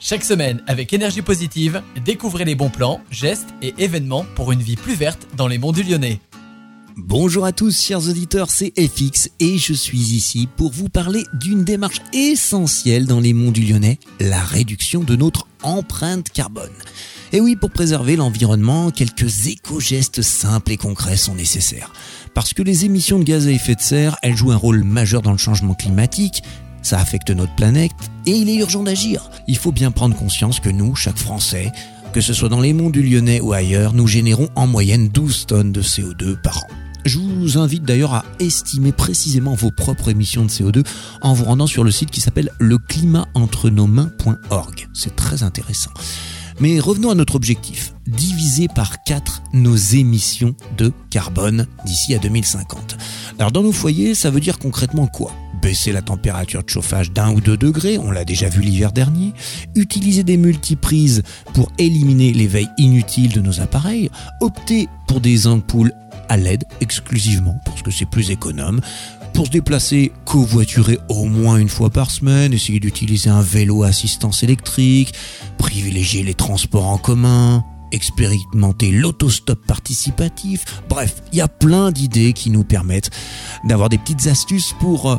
Chaque semaine, avec énergie positive, découvrez les bons plans, gestes et événements pour une vie plus verte dans les monts du Lyonnais. Bonjour à tous, chers auditeurs, c'est FX et je suis ici pour vous parler d'une démarche essentielle dans les monts du Lyonnais, la réduction de notre empreinte carbone. Et oui, pour préserver l'environnement, quelques éco-gestes simples et concrets sont nécessaires. Parce que les émissions de gaz à effet de serre, elles jouent un rôle majeur dans le changement climatique, ça affecte notre planète et il est urgent d'agir. Il faut bien prendre conscience que nous, chaque Français, que ce soit dans les monts du Lyonnais ou ailleurs, nous générons en moyenne 12 tonnes de CO2 par an. Je vous invite d'ailleurs à estimer précisément vos propres émissions de CO2 en vous rendant sur le site qui s'appelle leclimaentrenosmains.org. C'est très intéressant. Mais revenons à notre objectif, diviser par 4 nos émissions de carbone d'ici à 2050. Alors dans nos foyers, ça veut dire concrètement quoi? Baisser la température de chauffage d'un ou deux degrés, on l'a déjà vu l'hiver dernier, utiliser des multiprises pour éliminer les veilles inutiles de nos appareils, opter pour des ampoules à LED exclusivement parce que c'est plus économe, pour se déplacer, covoiturer au moins une fois par semaine, essayer d'utiliser un vélo à assistance électrique, privilégier les transports en commun, expérimenter l'autostop participatif. Bref, il y a plein d'idées qui nous permettent d'avoir des petites astuces pour euh,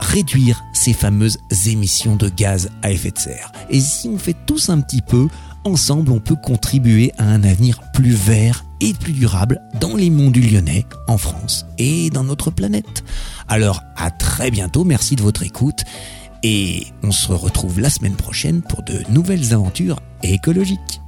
réduire ces fameuses émissions de gaz à effet de serre. Et si on fait tous un petit peu, ensemble on peut contribuer à un avenir plus vert et plus durable dans les monts du Lyonnais, en France et dans notre planète. Alors à très bientôt, merci de votre écoute et on se retrouve la semaine prochaine pour de nouvelles aventures écologiques.